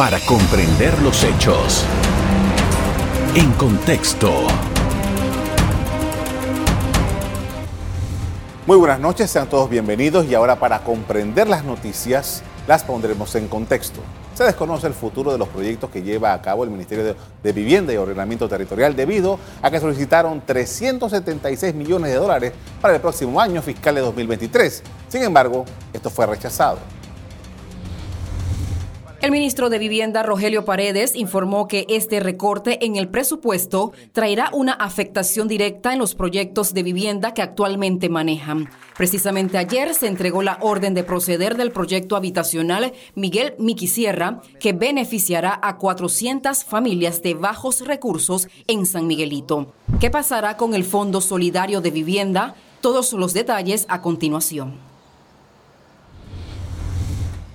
para comprender los hechos. En contexto. Muy buenas noches, sean todos bienvenidos y ahora para comprender las noticias las pondremos en contexto. Se desconoce el futuro de los proyectos que lleva a cabo el Ministerio de Vivienda y Ordenamiento Territorial debido a que solicitaron 376 millones de dólares para el próximo año fiscal de 2023. Sin embargo, esto fue rechazado. El ministro de Vivienda, Rogelio Paredes, informó que este recorte en el presupuesto traerá una afectación directa en los proyectos de vivienda que actualmente manejan. Precisamente ayer se entregó la orden de proceder del proyecto habitacional Miguel Miquisierra, que beneficiará a 400 familias de bajos recursos en San Miguelito. ¿Qué pasará con el Fondo Solidario de Vivienda? Todos los detalles a continuación.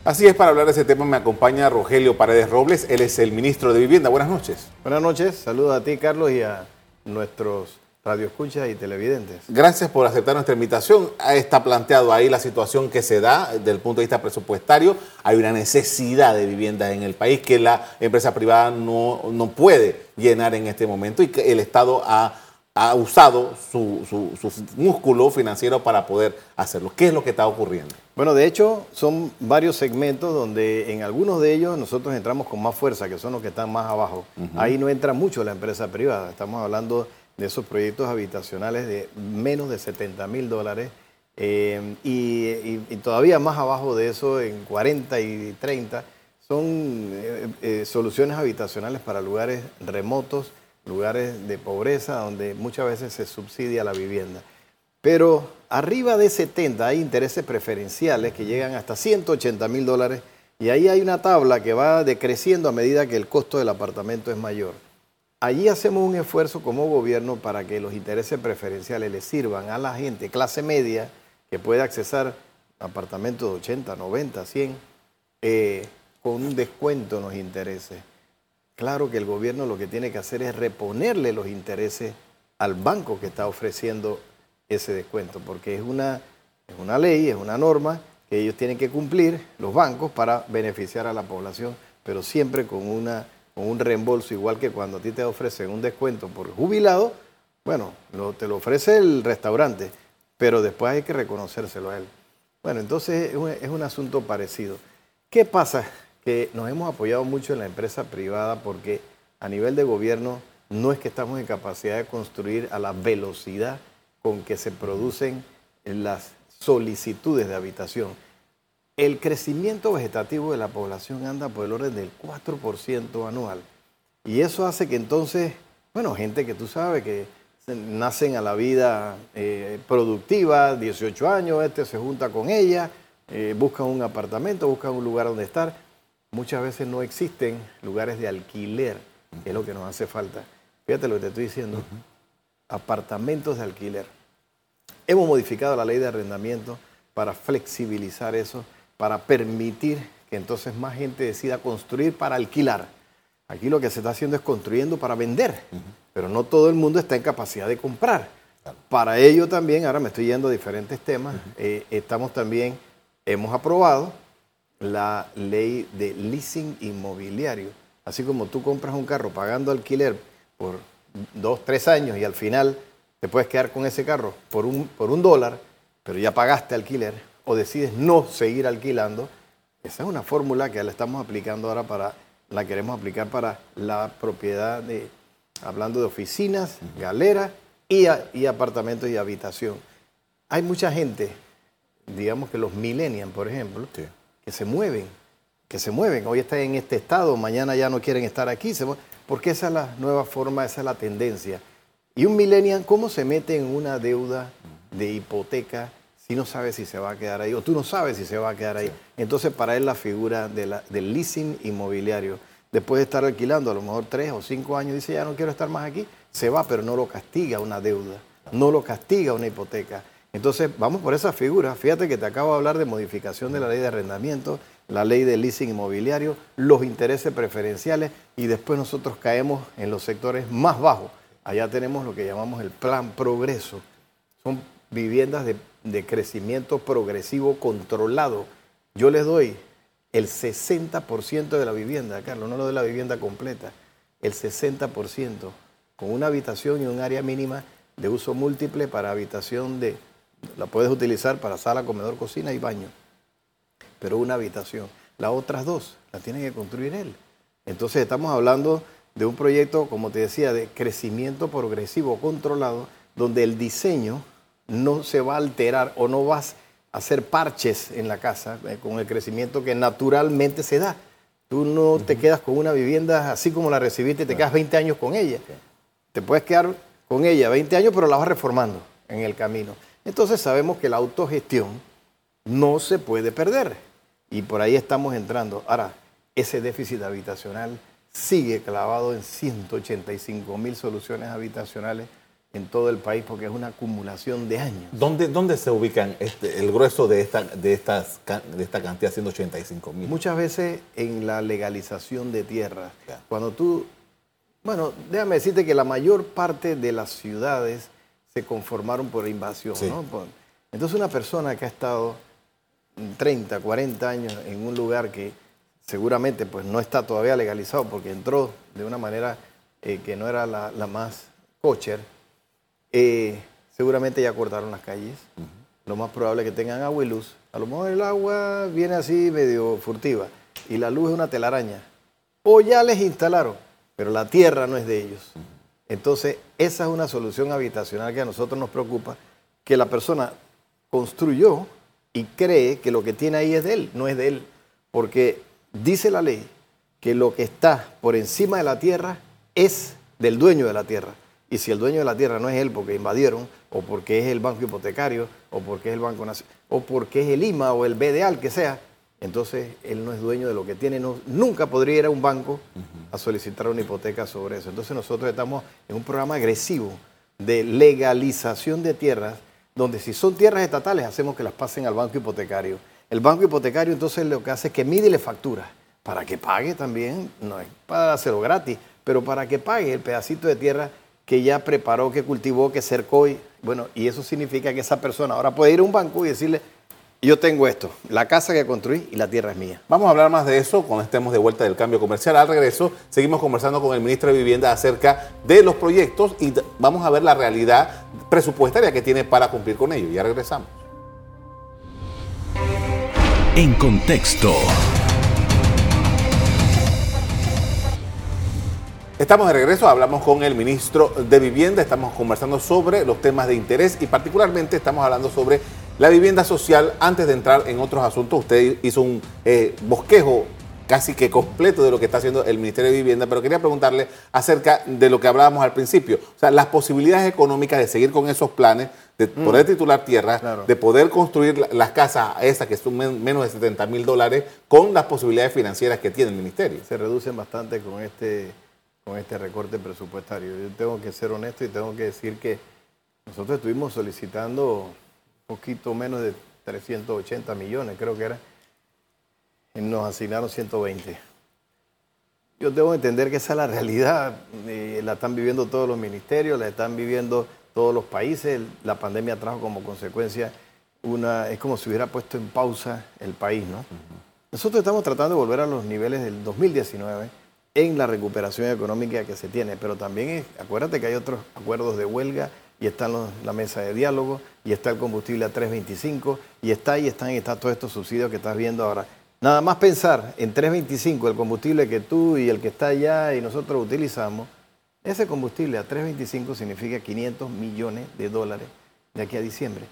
Así es, para hablar de ese tema me acompaña Rogelio Paredes Robles, él es el ministro de Vivienda. Buenas noches. Buenas noches, saludos a ti Carlos y a nuestros radioescuchas y televidentes. Gracias por aceptar nuestra invitación. Está planteado ahí la situación que se da desde el punto de vista presupuestario. Hay una necesidad de viviendas en el país que la empresa privada no, no puede llenar en este momento y que el Estado ha ha usado su, músculo financiero para poder hacerlo. ¿Qué es lo que está ocurriendo? Bueno, de hecho, son varios segmentos donde en algunos de ellos nosotros entramos con más fuerza, que son los que están más abajo. Ahí no entra mucho la empresa privada. Estamos hablando de esos proyectos habitacionales de menos de 70 mil dólares. Eh, y, todavía más abajo de eso, en 40 y 30, son eh, eh, soluciones habitacionales para lugares remotos, lugares de pobreza donde muchas veces se subsidia la vivienda. Pero arriba de 70 hay intereses preferenciales que llegan hasta 180 mil dólares y ahí hay una tabla que va decreciendo a medida que el costo del apartamento es mayor. Allí hacemos un esfuerzo como gobierno para que los intereses preferenciales le sirvan a la gente, clase media, que puede accesar apartamentos de 80, 90, 100, con un descuento en los intereses. Claro que el gobierno lo que tiene que hacer es reponerle los intereses al banco que está ofreciendo ese descuento, porque es una, es una ley, es una norma que ellos tienen que cumplir, los bancos, para beneficiar a la población, pero siempre con, una, con un reembolso, igual que cuando a ti te ofrecen un descuento por jubilado, bueno, te lo ofrece el restaurante, pero después hay que reconocérselo a él. Bueno, entonces es un, es un asunto parecido. ¿Qué pasa? Que nos hemos apoyado mucho en la empresa privada porque a nivel de gobierno no es que estamos en capacidad de construir a la velocidad con que se producen las solicitudes de habitación. El crecimiento vegetativo de la población anda por el orden del 4% anual. Y eso hace que entonces, bueno, gente que tú sabes que nacen a la vida eh, productiva, 18 años, este se junta con ella, eh, buscan un apartamento, buscan un lugar donde estar muchas veces no existen lugares de alquiler, que es lo que nos hace falta. Fíjate lo que te estoy diciendo. Apartamentos de alquiler. Hemos modificado la ley de arrendamiento para flexibilizar eso, para permitir que entonces más gente decida construir para alquilar. Aquí lo que se está haciendo es construyendo para vender, pero no todo el mundo está en capacidad de comprar. Para ello también, ahora me estoy yendo a diferentes temas, eh, estamos también, hemos aprobado la ley de leasing inmobiliario. Así como tú compras un carro pagando alquiler por dos, tres años y al final te puedes quedar con ese carro por un, por un dólar, pero ya pagaste alquiler, o decides no seguir alquilando, esa es una fórmula que la estamos aplicando ahora para, la queremos aplicar para la propiedad de, hablando de oficinas, galeras y, y apartamentos y habitación. Hay mucha gente, digamos que los millennials, por ejemplo, que se mueven, que se mueven. Hoy están en este estado, mañana ya no quieren estar aquí, porque esa es la nueva forma, esa es la tendencia. Y un millennial, ¿cómo se mete en una deuda de hipoteca si no sabe si se va a quedar ahí? O tú no sabes si se va a quedar ahí. Entonces, para él la figura del leasing inmobiliario, después de estar alquilando a lo mejor tres o cinco años, dice, ya no quiero estar más aquí, se va, pero no lo castiga una deuda, no lo castiga una hipoteca. Entonces, vamos por esa figura. Fíjate que te acabo de hablar de modificación de la ley de arrendamiento, la ley de leasing inmobiliario, los intereses preferenciales y después nosotros caemos en los sectores más bajos. Allá tenemos lo que llamamos el plan progreso. Son viviendas de, crecimiento progresivo controlado. Yo les doy el 60% de la vivienda, Carlos, no lo de la vivienda completa, el 60%, con una habitación y un área mínima de uso múltiple para habitación de, la puedes utilizar para sala, comedor, cocina y baño, pero una habitación. Las otras dos las tiene que construir él. Entonces estamos hablando de un proyecto, como te decía, de crecimiento progresivo controlado, donde el diseño no se va a alterar o no vas a hacer parches en la casa eh, con el crecimiento que naturalmente se da. Tú no te quedas con una vivienda así como la recibiste y te quedas 20 años con ella. Te puedes quedar con ella 20 años, pero la vas reformando en el camino. Entonces sabemos que la autogestión no se puede perder. Y por ahí estamos entrando. Ahora, ese déficit habitacional sigue clavado en 185 mil soluciones habitacionales en todo el país porque es una acumulación de años. ¿Dónde, dónde se ubican este, el grueso de esta, de, estas, de esta cantidad, 185 mil? Muchas veces en la legalización de tierras. Cuando tú, bueno, déjame decirte que la mayor parte de las ciudades se conformaron por invasión. ¿no? Entonces una persona que ha estado 30, 40 años en un lugar que seguramente pues no está todavía legalizado porque entró de una manera eh, que no era la, la más kosher, eh, seguramente ya cortaron las calles. Lo más probable es que tengan agua y luz. A lo mejor el agua viene así medio furtiva y la luz es una telaraña. O ya les instalaron, pero la tierra no es de ellos. Entonces, esa es una solución habitacional que a nosotros nos preocupa, que la persona construyó y cree que lo que tiene ahí es de él, no es de él. Porque dice la ley que lo que está por encima de la tierra es del dueño de la tierra. Y si el dueño de la tierra no es él porque invadieron, o porque es el banco hipotecario, o porque es el Banco Nacional, o porque es el IMA o el BDAL, que sea, entonces él no es dueño de lo que tiene. nunca podría ir a un banco a solicitar una hipoteca sobre eso. Entonces nosotros estamos en un programa agresivo de legalización de tierras, donde si son tierras estatales hacemos que las pasen al banco hipotecario. El banco hipotecario entonces lo que hace es que mide y le factura para que pague también, no es para hacerlo gratis, pero para que pague el pedacito de tierra que ya preparó, que cultivó, que cercó. Y, bueno, y eso significa que esa persona ahora puede ir a un banco y decirle, yo tengo esto, la casa que construí y la tierra es mía. Vamos a hablar más de eso cuando estemos de vuelta del cambio comercial. Al regreso, seguimos conversando con el ministro de Vivienda acerca de los proyectos y vamos a ver la realidad presupuestaria que tiene para cumplir con ello. Ya regresamos. En contexto. Estamos de regreso, hablamos con el ministro de Vivienda, estamos conversando sobre los temas de interés y particularmente estamos hablando sobre la vivienda social. Antes de entrar en otros asuntos, usted hizo un eh, bosquejo casi que completo de lo que está haciendo el Ministerio de Vivienda, pero quería preguntarle acerca de lo que hablábamos al principio, o sea, las posibilidades económicas de seguir con esos planes, de mm. poder titular tierras, de poder construir las casas esas que son menos de 70 mil dólares, con las posibilidades financieras que tiene el Ministerio. Se reducen bastante con este con este recorte presupuestario. Yo tengo que ser honesto y tengo que decir que nosotros estuvimos solicitando poquito menos de 380 millones, creo que era, y nos asignaron 120. Yo debo entender que esa es la realidad, eh, la están viviendo todos los ministerios, la están viviendo todos los países, la pandemia trajo como consecuencia una, es como si hubiera puesto en pausa el país, ¿no? Nosotros estamos tratando de volver a los niveles del 2019 en la recuperación económica que se tiene, pero también acuérdate que hay otros acuerdos de huelga y está la mesa de diálogo y está el combustible a 3.25 y está y están y está todos estos subsidios que estás viendo ahora. Nada más pensar en 3.25, el combustible que tú y el que está allá y nosotros utilizamos, ese combustible a 3.25 significa 500 millones de dólares de aquí a diciembre.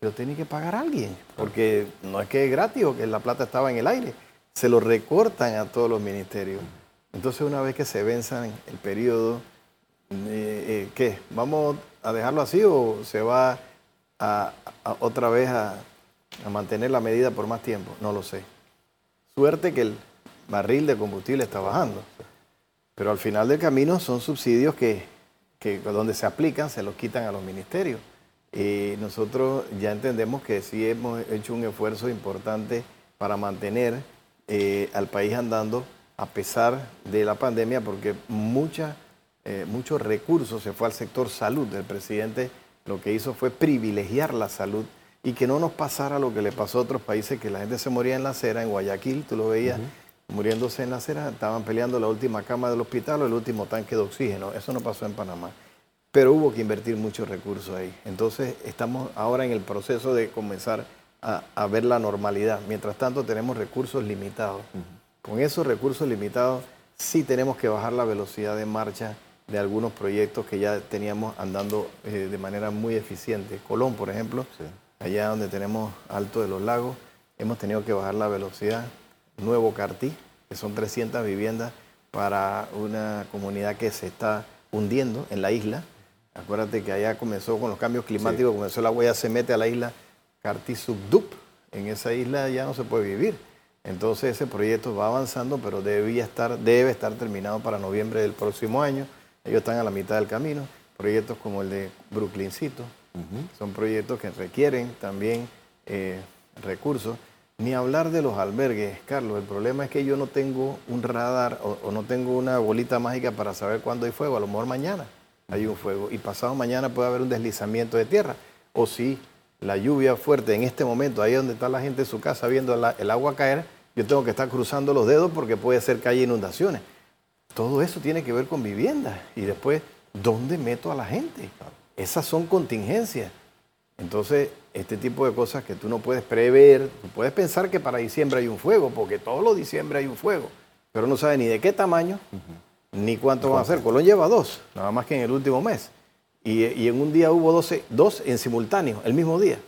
Pero tiene que pagar alguien, porque no es que es gratis o que la plata estaba en el aire, se lo recortan a todos los ministerios. Entonces, una vez que se venzan el periodo, eh, eh, ¿qué? ¿Vamos a dejarlo así o se va a, otra vez a, mantener la medida por más tiempo? No lo sé. Suerte que el barril de combustible está bajando. Pero al final del camino son subsidios que, donde se aplican se los quitan a los ministerios. Y nosotros ya entendemos que sí hemos hecho un esfuerzo importante para mantener eh, al país andando a pesar de la pandemia, porque mucha, eh, muchos recursos se fue al sector salud. El presidente lo que hizo fue privilegiar la salud y que no nos pasara lo que le pasó a otros países, que la gente se moría en la acera, en Guayaquil, tú lo veías muriéndose en la acera, estaban peleando la última cama del hospital o el último tanque de oxígeno. Eso no pasó en Panamá. Pero hubo que invertir muchos recursos ahí. Entonces estamos ahora en el proceso de comenzar a, ver la normalidad. Mientras tanto tenemos recursos limitados. Con esos recursos limitados sí tenemos que bajar la velocidad de marcha de algunos proyectos que ya teníamos andando eh, de manera muy eficiente. Colón, por ejemplo, allá donde tenemos Alto de los Lagos, hemos tenido que bajar la velocidad. Nuevo Cartí, que son 300 viviendas para una comunidad que se está hundiendo en la isla. Acuérdate que allá comenzó con los cambios climáticos, comenzó agua ya se mete a la isla Cartí Subdup. En esa isla ya no se puede vivir. Entonces ese proyecto va avanzando, pero debía estar, debe estar terminado para noviembre del próximo año. Ellos están a la mitad del camino. Proyectos como el de Brooklyncito son proyectos que requieren también eh, recursos. Ni hablar de los albergues, Carlos. El problema es que yo no tengo un radar o, no tengo una bolita mágica para saber cuándo hay fuego. A lo mejor mañana hay un fuego y pasado mañana puede haber un deslizamiento de tierra. O si la lluvia fuerte en este momento, ahí donde está la gente en su casa viendo el agua caer, yo tengo que estar cruzando los dedos porque puede ser que haya inundaciones. Todo eso tiene que ver con vivienda. Y después, ¿dónde meto a la gente? Esas son contingencias. Entonces, este tipo de cosas que tú no puedes prever, tú puedes pensar que para diciembre hay un fuego, porque todos los diciembre hay un fuego, pero no sabes ni de qué tamaño, ni cuánto van a ser. Colón lleva dos, nada más que en el último mes. Y, en un día hubo 12, dos en simultáneo, el mismo día.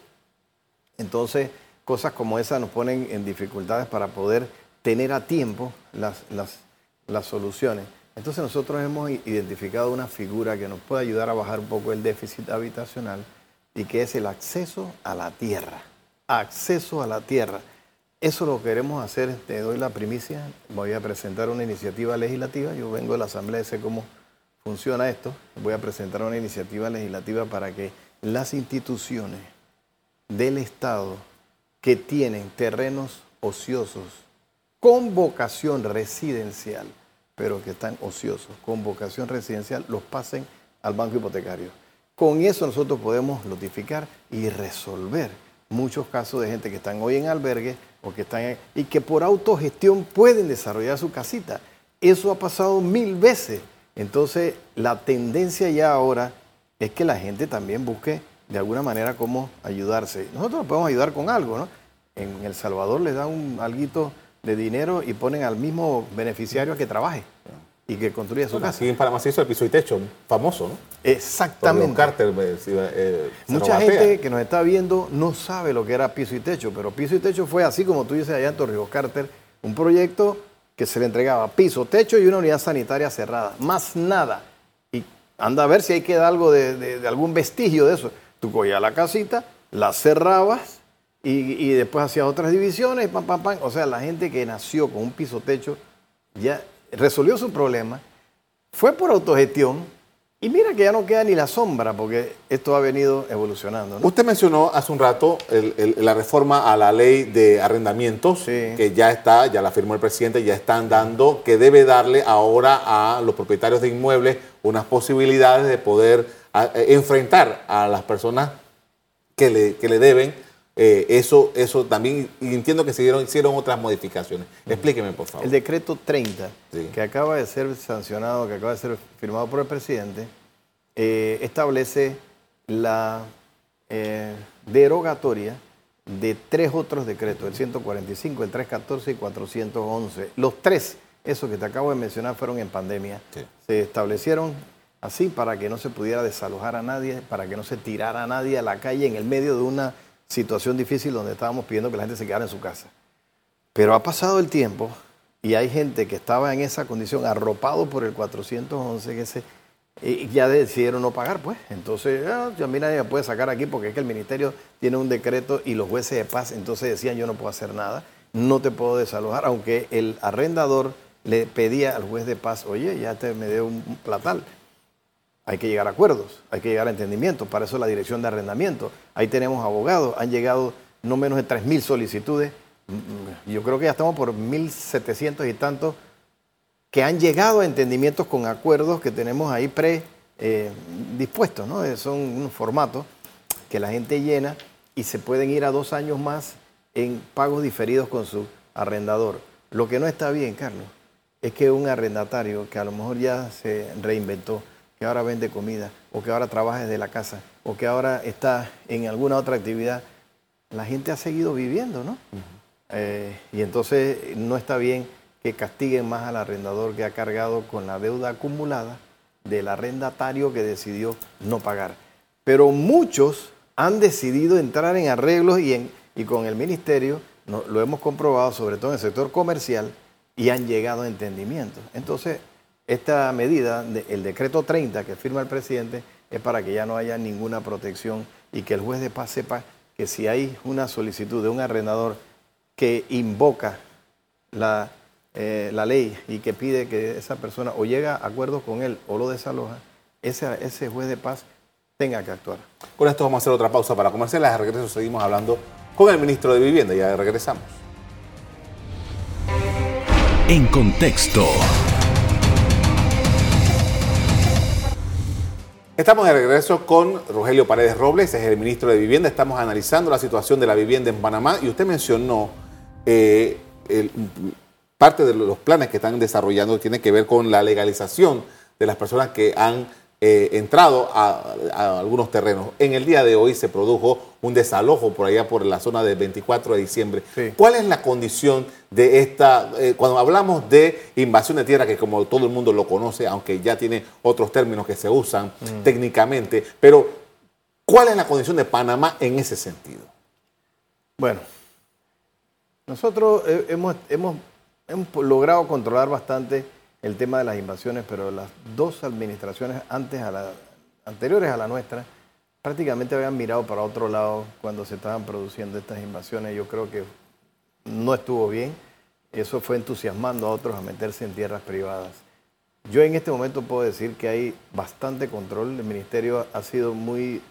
Entonces, cosas como esas nos ponen en dificultades para poder tener a tiempo las, las, las soluciones. Entonces nosotros hemos identificado una figura que nos puede ayudar a bajar un poco el déficit habitacional y que es el acceso a la tierra. Acceso a la tierra. Eso lo queremos hacer, te doy la primicia, voy a presentar una iniciativa legislativa, yo vengo de la Asamblea, sé cómo funciona esto, voy a presentar una iniciativa legislativa para que las instituciones del Estado que tienen terrenos ociosos con vocación residencial, pero que están ociosos, con vocación residencial, los pasen al banco hipotecario. Con eso nosotros podemos notificar y resolver muchos casos de gente que están hoy en albergue o que están y que por autogestión pueden desarrollar su casita. Eso ha pasado mil veces. Entonces, la tendencia ya ahora es que la gente también busque de alguna manera cómo ayudarse. Nosotros podemos ayudar con algo, ¿no? En El Salvador les dan un alguito de dinero y ponen al mismo beneficiario a que trabaje y que construya su casa. Aquí en Panamá se hizo el piso y techo, famoso, ¿no? Exactamente. Carter, eh, eh, Mucha gente que nos está viendo no sabe lo que era piso y techo, pero piso y techo fue así como tú dices allá en Torrijos Carter, un proyecto que se le entregaba piso, techo y una unidad sanitaria cerrada, más nada. Y anda a ver si hay que dar algo de, algún vestigio de eso. Tú cogías la casita, la cerrabas y, y después hacías otras divisiones, pam, pam, pam. O sea, la gente que nació con un piso techo ya resolvió su problema, fue por autogestión y mira que ya no queda ni la sombra porque esto ha venido evolucionando. Usted mencionó hace un rato la reforma a la ley de arrendamientos, que ya está, ya la firmó el presidente, ya están dando, que debe darle ahora a los propietarios de inmuebles unas posibilidades de poder eh, enfrentar a las personas que le, que le deben eh, eso, eso también, y entiendo que se hicieron otras modificaciones. Explíqueme, por favor. El decreto 30, que acaba de ser sancionado, que acaba de ser firmado por el presidente, eh, establece la eh, derogatoria de tres otros decretos, el 145, el 314 y 411. Los tres, esos que te acabo de mencionar, fueron en pandemia. Se establecieron así para que no se pudiera desalojar a nadie, para que no se tirara a nadie a la calle en el medio de una situación difícil donde estábamos pidiendo que la gente se quedara en su casa. Pero ha pasado el tiempo y hay gente que estaba en esa condición, arropado por el 411, que se, y ya decidieron no pagar, pues. Entonces, ah, a mí nadie me puede sacar aquí porque es que el ministerio tiene un decreto y los jueces de paz entonces decían yo no puedo hacer nada, no te puedo desalojar, aunque el arrendador le pedía al juez de paz, oye, ya te me dio un platal hay que llegar a acuerdos, hay que llegar a entendimiento. Para eso la dirección de arrendamiento. Ahí tenemos abogados, han llegado no menos de 3.000 solicitudes. Mm, yo creo que ya estamos por 1.700 y tantos que han llegado a entendimientos con acuerdos que tenemos ahí pre eh, ¿no? Son unos formatos que la gente llena y se pueden ir a dos años más en pagos diferidos con su arrendador. Lo que no está bien, Carlos, es que un arrendatario que a lo mejor ya se reinventó, que ahora vende comida, o que ahora trabaja desde la casa, o que ahora está en alguna otra actividad, la gente ha seguido viviendo, ¿no? Eh, y entonces no está bien que castiguen más al arrendador que ha cargado con la deuda acumulada del arrendatario que decidió no pagar. Pero muchos han decidido entrar en arreglos y, en, y con el ministerio, lo hemos comprobado, sobre todo en el sector comercial, y han llegado a entendimientos. Entonces, esta medida, el decreto 30 que firma el presidente, es para que ya no haya ninguna protección y que el juez de paz sepa que si hay una solicitud de un arrendador que invoca la, eh, la ley y que pide que esa persona o llega a acuerdos con él o lo desaloja, ese, ese juez de paz tenga que actuar. Con esto vamos a hacer otra pausa para comerciales. De regreso seguimos hablando con el ministro de Vivienda. Ya regresamos. En contexto. Estamos de regreso con Rogelio Paredes Robles, es el ministro de Vivienda. Estamos analizando la situación de la vivienda en Panamá y usted mencionó eh, parte de los planes que están desarrollando tiene que ver con la legalización de las personas que han eh, entrado a, algunos terrenos. En el día de hoy se produjo un desalojo por allá por la zona del 24 de diciembre. ¿Cuál es la condición de esta, eh, cuando hablamos de invasión de tierra, que como todo el mundo lo conoce, aunque ya tiene otros términos que se usan mm. técnicamente, pero ¿cuál es la condición de Panamá en ese sentido? Bueno, nosotros hemos, hemos, hemos logrado controlar bastante el tema de las invasiones, pero las dos administraciones antes a la, anteriores a la nuestra prácticamente habían mirado para otro lado cuando se estaban produciendo estas invasiones. Yo creo que no estuvo bien. Eso fue entusiasmando a otros a meterse en tierras privadas. Yo en este momento puedo decir que hay bastante control. El ministerio ha sido muy,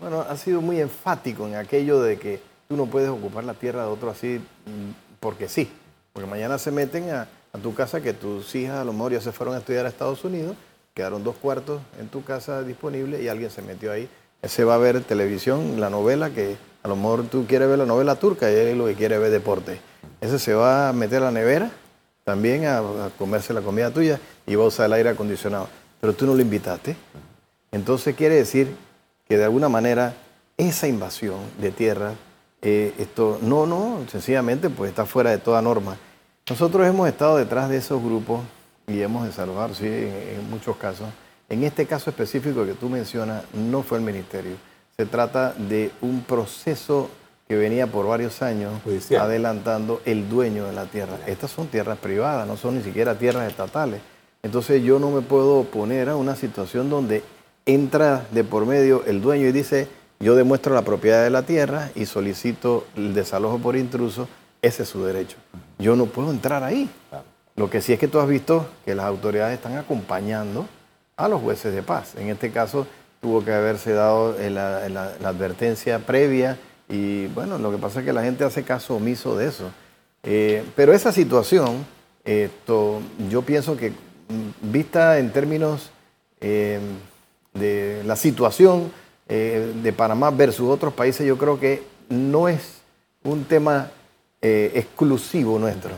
bueno, ha sido muy enfático en aquello de que tú no puedes ocupar la tierra de otro así mm, porque sí, porque mañana se meten a, a tu casa que tus hijas a lo mejor ya se fueron a estudiar a Estados Unidos, quedaron dos cuartos en tu casa disponibles y alguien se metió ahí. Ese va a ver televisión, la novela, que a lo mejor tú quieres ver la novela turca y él lo que quiere ver deporte. Ese se va a meter a la nevera también a, comerse la comida tuya y va a usar el aire acondicionado. Pero tú no lo invitaste. Entonces quiere decir que de alguna manera esa invasión de tierra, eh, esto no, no, sencillamente pues está fuera de toda norma. Nosotros hemos estado detrás de esos grupos y hemos desalojado, sí, en, muchos casos. En este caso específico que tú mencionas, no fue el ministerio. Se trata de un proceso que venía por varios años adelantando el dueño de la tierra. Estas son tierras privadas, no son ni siquiera tierras estatales. Entonces yo no me puedo oponer a una situación donde entra de por medio el dueño y dice, yo demuestro la propiedad de la tierra y solicito el desalojo por intruso ese es su derecho. Yo no puedo entrar ahí. Lo que sí es que tú has visto que las autoridades están acompañando a los jueces de paz. En este caso tuvo que haberse dado la, advertencia previa y bueno, lo que pasa es que la gente hace caso omiso de eso. Eh, pero esa situación, esto, yo pienso que mm, vista en términos eh, de la situación eh, de Panamá versus otros países, yo creo que no es un tema eh, exclusivo nuestro.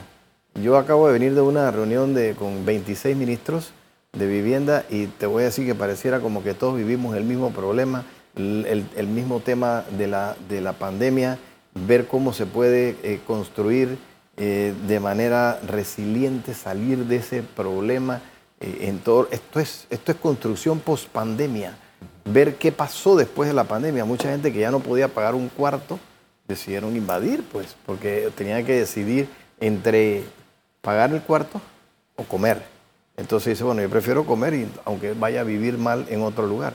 Yo acabo de venir de una reunión de, con 26 ministros de vivienda y te voy a decir que pareciera como que todos vivimos el mismo problema, el, mismo tema de la, de la, pandemia, ver cómo se puede eh, construir eh, de manera resiliente, salir de ese problema. en todo, esto, es, esto es construcción post pandemia, ver qué pasó después de la pandemia. Mucha gente que ya no podía pagar un cuarto decidieron invadir, pues, porque tenían que decidir entre pagar el cuarto o comer. Entonces dice, bueno, yo prefiero comer y, aunque vaya a vivir mal en otro lugar.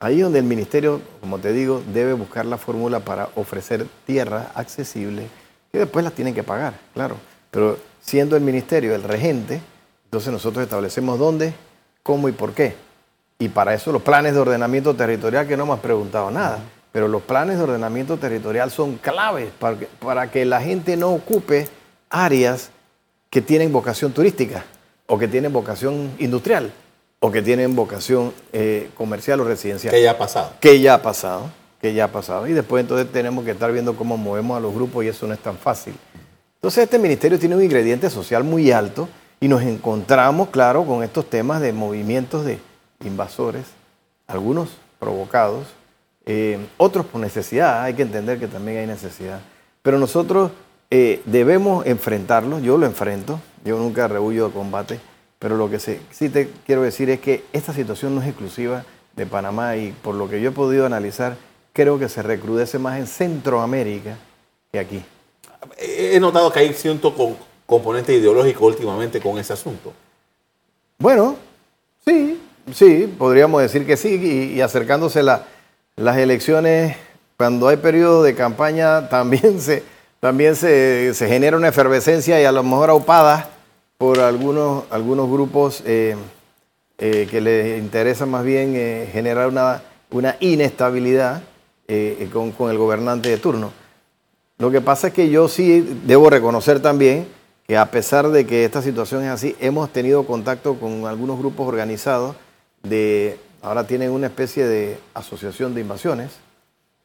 Ahí donde el ministerio, como te digo, debe buscar la fórmula para ofrecer tierra accesible, que después las tienen que pagar, claro. Pero siendo el ministerio el regente, entonces nosotros establecemos dónde, cómo y por qué. Y para eso los planes de ordenamiento territorial que no me has preguntado nada. Pero los planes de ordenamiento territorial son claves para que, la gente no ocupe áreas que tienen vocación turística o que tienen vocación industrial o que tienen vocación eh, comercial o residencial. Que ya ha pasado. Que ya ha pasado. que ya ha pasado. Y después entonces tenemos que estar viendo cómo movemos a los grupos y eso no es tan fácil. Entonces este ministerio tiene un ingrediente social muy alto y nos encontramos, claro, con estos temas de movimientos de invasores, algunos provocados, eh, otros por necesidad, hay que entender que también hay necesidad. Pero nosotros eh, debemos enfrentarlos, yo lo enfrento, yo nunca rehuyo de combate, pero lo que sí te quiero decir es que esta situación no es exclusiva de Panamá y por lo que yo he podido analizar, creo que se recrudece más en Centroamérica que aquí. He notado que hay cierto componente ideológico últimamente con ese asunto. Bueno, sí, sí, podríamos decir que sí, y, acercándose las elecciones, cuando hay periodo de campaña, también se, también se, genera una efervescencia y a lo mejor aupada por algunos, algunos grupos eh, eh, que les interesa más bien eh, generar una, una inestabilidad con, con el gobernante de turno. Lo que pasa es que yo sí debo reconocer también que a pesar de que esta situación es así, hemos tenido contacto con algunos grupos organizados de, ahora tienen una especie de asociación de invasiones.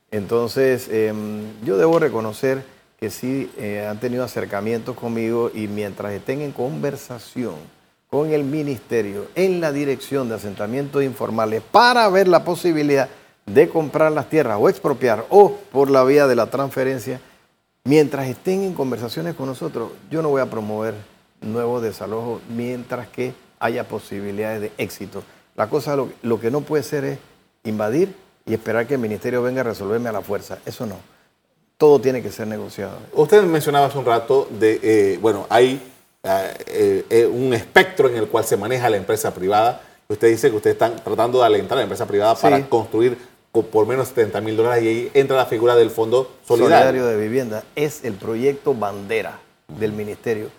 Entonces, em, yo debo reconocer que sí eh, han tenido acercamientos conmigo y mientras estén en conversación con el ministerio en la dirección de asentamientos informales para ver la posibilidad de comprar las tierras o expropiar o por la vía de la transferencia, mientras estén en conversaciones con nosotros, yo no voy a promover nuevos desalojos mientras que haya posibilidades de éxito. La cosa, lo que no puede ser es invadir y esperar que el ministerio venga a resolverme a la fuerza. Eso no todo tiene que ser negociado. Usted mencionaba hace un rato de, eh, bueno, hay eh, eh, un espectro en el cual se maneja la empresa privada. Usted dice que ustedes están tratando de alentar a la empresa privada para construir por menos 70 mil dólares y ahí entra la figura del Fondo Solidario. Solidario de Vivienda. Es el proyecto bandera del ministerio.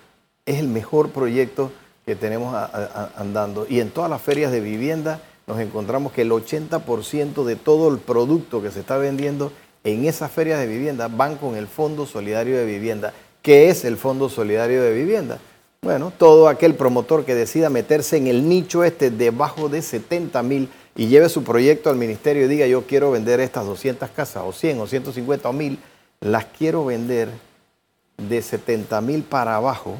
Es el mejor proyecto que tenemos andando. Y en todas las ferias de vivienda nos encontramos que el 80% de todo el producto que se está vendiendo en esas ferias de vivienda van con el Fondo Solidario de Vivienda. ¿Qué es el Fondo Solidario de Vivienda? Bueno, todo aquel promotor que decida meterse en el nicho este debajo de 70 mil y lleve su proyecto al ministerio y diga yo quiero vender estas 200 casas o 100 o 150 o 1000, las quiero vender de 70 mil para abajo.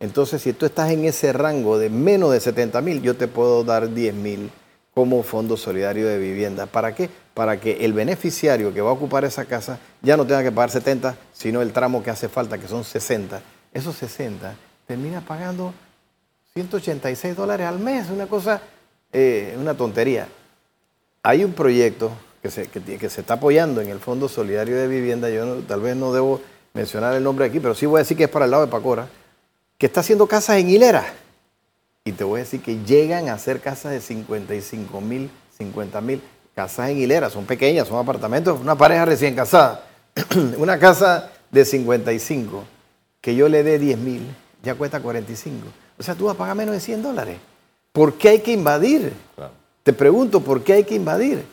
Entonces, si tú estás en ese rango de menos de 70 mil, yo te puedo dar 10 mil como Fondo Solidario de Vivienda. ¿Para qué? Para que el beneficiario que va a ocupar esa casa ya no tenga que pagar 70, sino el tramo que hace falta, que son 60. Esos 60 termina pagando 186 dólares al mes, una cosa, eh, una tontería. Hay un proyecto que se, que, se está apoyando en el Fondo Solidario de Vivienda, yo tal vez no debo mencionar el nombre aquí, pero sí voy a decir que es para el lado de Pacora, que está haciendo casas en hilera. Y te voy a decir que llegan a ser casas de 55 mil, 50 mil, casas en hilera, son pequeñas, son apartamentos, una pareja recién casada, una casa de 55, que yo le dé 10 mil, ya cuesta 45. O sea, tú vas a pagar menos de 100 dólares. ¿Por qué hay que invadir? Te pregunto, ¿por qué hay que invadir?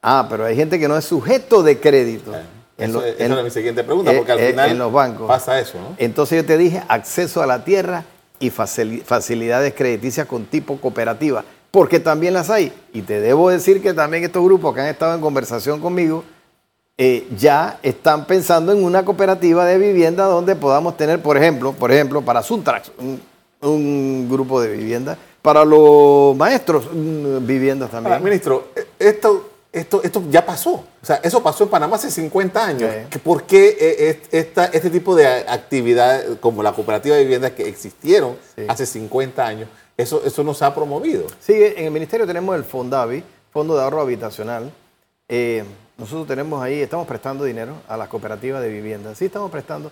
Ah, pero hay gente que no es sujeto de crédito. en esa es mi siguiente pregunta, porque al final en los bancos. pasa eso. ¿no? Entonces yo te dije acceso a la tierra y facilidades crediticias con tipo cooperativa, porque también las hay. Y te debo decir que también estos grupos que han estado en conversación conmigo eh, ya están pensando en una cooperativa de vivienda donde podamos tener, por ejemplo, por ejemplo, para Suntrax, un, grupo de vivienda, para los maestros, viviendas también. ministro, esto esto, esto ya pasó. O sea, eso pasó en Panamá hace 50 años. ¿Por qué eh, esta, este tipo de actividad como la cooperativa de viviendas que existieron hace 50 años, eso, eso no se ha promovido? Sí, en el ministerio tenemos el FONDAVI, Fondo de Ahorro Habitacional. Eh, nosotros tenemos ahí, estamos prestando dinero a las cooperativas de viviendas. Sí, estamos prestando.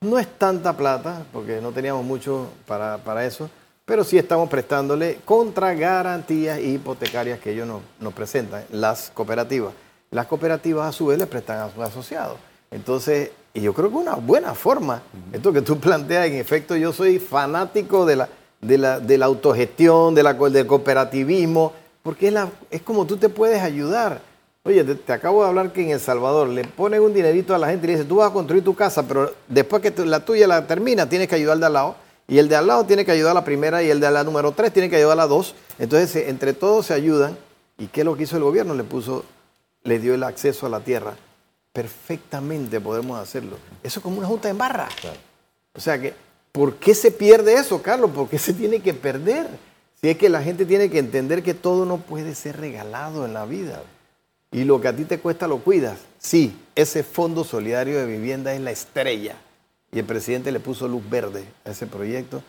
No es tanta plata, porque no teníamos mucho para, para eso pero sí estamos prestándole contra garantías hipotecarias que ellos nos, presentan, las cooperativas. Las cooperativas a su vez le prestan a sus asociados. Entonces, y yo creo que una buena forma, esto que tú planteas, en efecto, yo soy fanático de la, de la, de la autogestión, de la, del cooperativismo, porque es, la, es como tú te puedes ayudar. Oye, te, acabo de hablar que en El Salvador le ponen un dinerito a la gente y le dicen, tú vas a construir tu casa, pero después que la tuya la termina, tienes que ayudar de al lado y el de al lado tiene que ayudar a la primera y el de la número tres tiene que ayudar a la dos. Entonces, entre todos se ayudan. ¿Y qué es lo que hizo el gobierno? Le puso le dio el acceso a la tierra, perfectamente podemos hacerlo. Eso es como una junta en barra. O sea que, ¿por qué se pierde eso, Carlos? ¿Por qué se tiene que perder? Si es que la gente tiene que entender que todo no puede ser regalado en la vida. Y lo que a ti te cuesta lo cuidas. Sí, ese fondo solidario de vivienda es la estrella. Y el presidente le puso luz verde a ese proyecto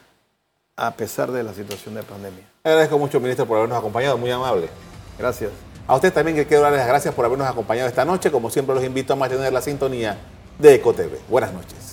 a pesar de la situación de pandemia. Agradezco mucho, ministro, por habernos acompañado. Muy amable. Gracias. A usted también que quiero darles las gracias por habernos acompañado esta noche. Como siempre, los invito a mantener la sintonía de EcoTV. Buenas noches.